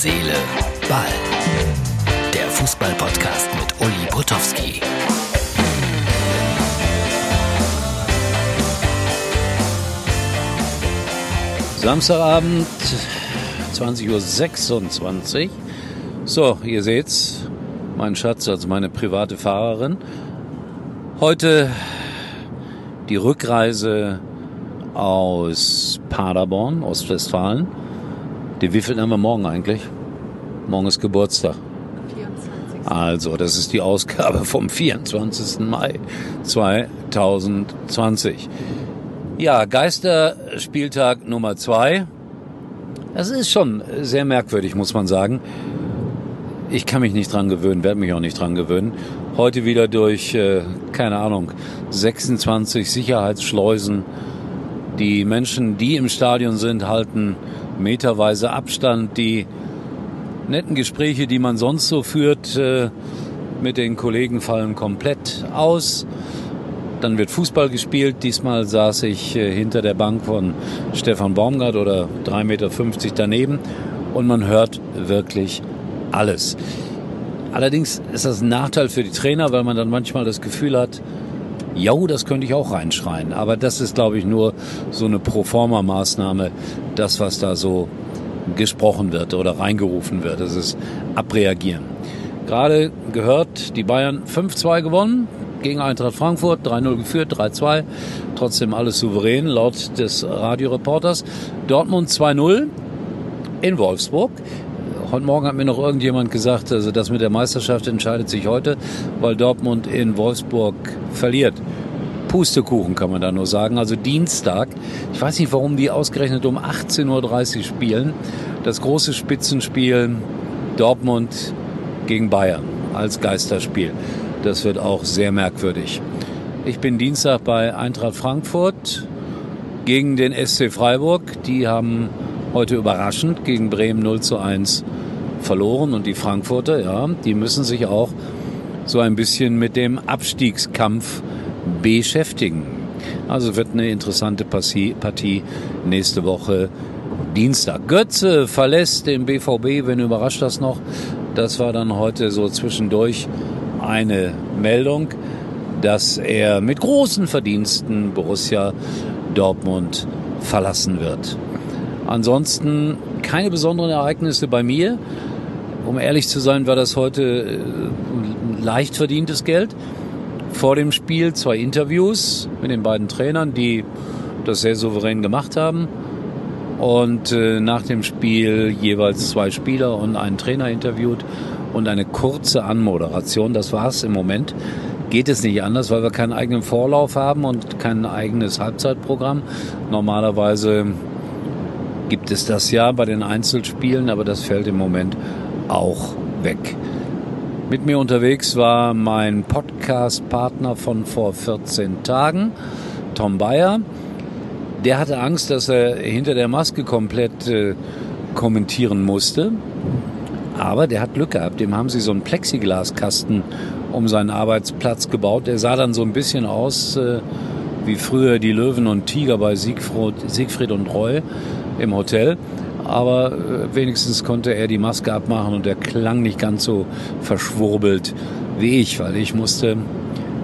Seele, Ball. Der Fußball-Podcast mit Uli Potowski. Samstagabend, 20.26 Uhr. So, ihr seht's, mein Schatz, also meine private Fahrerin. Heute die Rückreise aus Paderborn, Ostwestfalen. Die wieviel haben wir morgen eigentlich? Morgen ist Geburtstag. 24. Also, das ist die Ausgabe vom 24. Mai 2020. Ja, Geisterspieltag Nummer zwei. Das ist schon sehr merkwürdig, muss man sagen. Ich kann mich nicht dran gewöhnen, werde mich auch nicht dran gewöhnen. Heute wieder durch, äh, keine Ahnung, 26 Sicherheitsschleusen. Die Menschen, die im Stadion sind, halten meterweise Abstand. Die netten Gespräche, die man sonst so führt, äh, mit den Kollegen fallen komplett aus. Dann wird Fußball gespielt. Diesmal saß ich äh, hinter der Bank von Stefan Baumgart oder 3,50 Meter daneben und man hört wirklich alles. Allerdings ist das ein Nachteil für die Trainer, weil man dann manchmal das Gefühl hat, ja, das könnte ich auch reinschreien. Aber das ist, glaube ich, nur so eine Proforma-Maßnahme, das, was da so gesprochen wird oder reingerufen wird. Das ist Abreagieren. Gerade gehört, die Bayern 5-2 gewonnen gegen Eintracht Frankfurt, 3-0 geführt, 3-2. Trotzdem alles souverän, laut des Radioreporters. Dortmund 2-0 in Wolfsburg. Heute Morgen hat mir noch irgendjemand gesagt, also das mit der Meisterschaft entscheidet sich heute, weil Dortmund in Wolfsburg verliert. Pustekuchen kann man da nur sagen. Also Dienstag. Ich weiß nicht, warum die ausgerechnet um 18.30 Uhr spielen. Das große Spitzenspiel Dortmund gegen Bayern als Geisterspiel. Das wird auch sehr merkwürdig. Ich bin Dienstag bei Eintracht Frankfurt gegen den SC Freiburg. Die haben heute überraschend gegen Bremen 0 zu 1 verloren. Und die Frankfurter, ja, die müssen sich auch so ein bisschen mit dem Abstiegskampf beschäftigen. Also wird eine interessante Partie nächste Woche Dienstag. Götze verlässt den BVB, wenn überrascht das noch. Das war dann heute so zwischendurch eine Meldung, dass er mit großen Verdiensten Borussia Dortmund verlassen wird. Ansonsten keine besonderen Ereignisse bei mir. Um ehrlich zu sein, war das heute leicht verdientes Geld. Vor dem Spiel zwei Interviews mit den beiden Trainern, die das sehr souverän gemacht haben. Und äh, nach dem Spiel jeweils zwei Spieler und einen Trainer interviewt und eine kurze Anmoderation. Das war's im Moment. Geht es nicht anders, weil wir keinen eigenen Vorlauf haben und kein eigenes Halbzeitprogramm. Normalerweise gibt es das ja bei den Einzelspielen, aber das fällt im Moment auch weg. Mit mir unterwegs war mein Podcast-Partner von vor 14 Tagen, Tom Bayer. Der hatte Angst, dass er hinter der Maske komplett äh, kommentieren musste. Aber der hat Glück gehabt. Dem haben sie so einen Plexiglaskasten um seinen Arbeitsplatz gebaut. Der sah dann so ein bisschen aus äh, wie früher die Löwen und Tiger bei Siegfried, Siegfried und Roy im Hotel aber äh, wenigstens konnte er die Maske abmachen und er klang nicht ganz so verschwurbelt wie ich, weil ich musste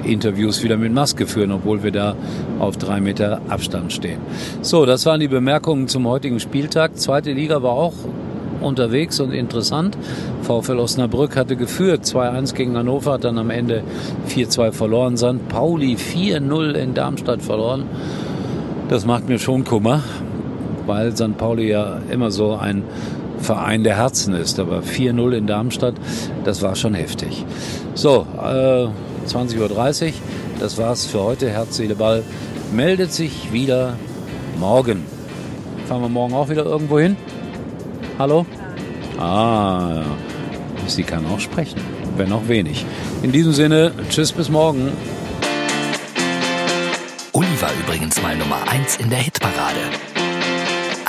Interviews wieder mit Maske führen, obwohl wir da auf drei Meter Abstand stehen. So, das waren die Bemerkungen zum heutigen Spieltag. Zweite Liga war auch unterwegs und interessant. VfL Osnabrück hatte geführt, 2-1 gegen Hannover, hat dann am Ende 4-2 verloren. St. Pauli 4-0 in Darmstadt verloren. Das macht mir schon Kummer, weil St. Pauli ja immer so ein Verein der Herzen ist. Aber 4-0 in Darmstadt, das war schon heftig. So, äh, 20.30 Uhr, das war's für heute. Herz, Seele, Ball meldet sich wieder morgen. Fahren wir morgen auch wieder irgendwo hin? Hallo? Ah, sie kann auch sprechen, wenn auch wenig. In diesem Sinne, tschüss bis morgen. Uli war übrigens mal Nummer 1 in der Hitparade.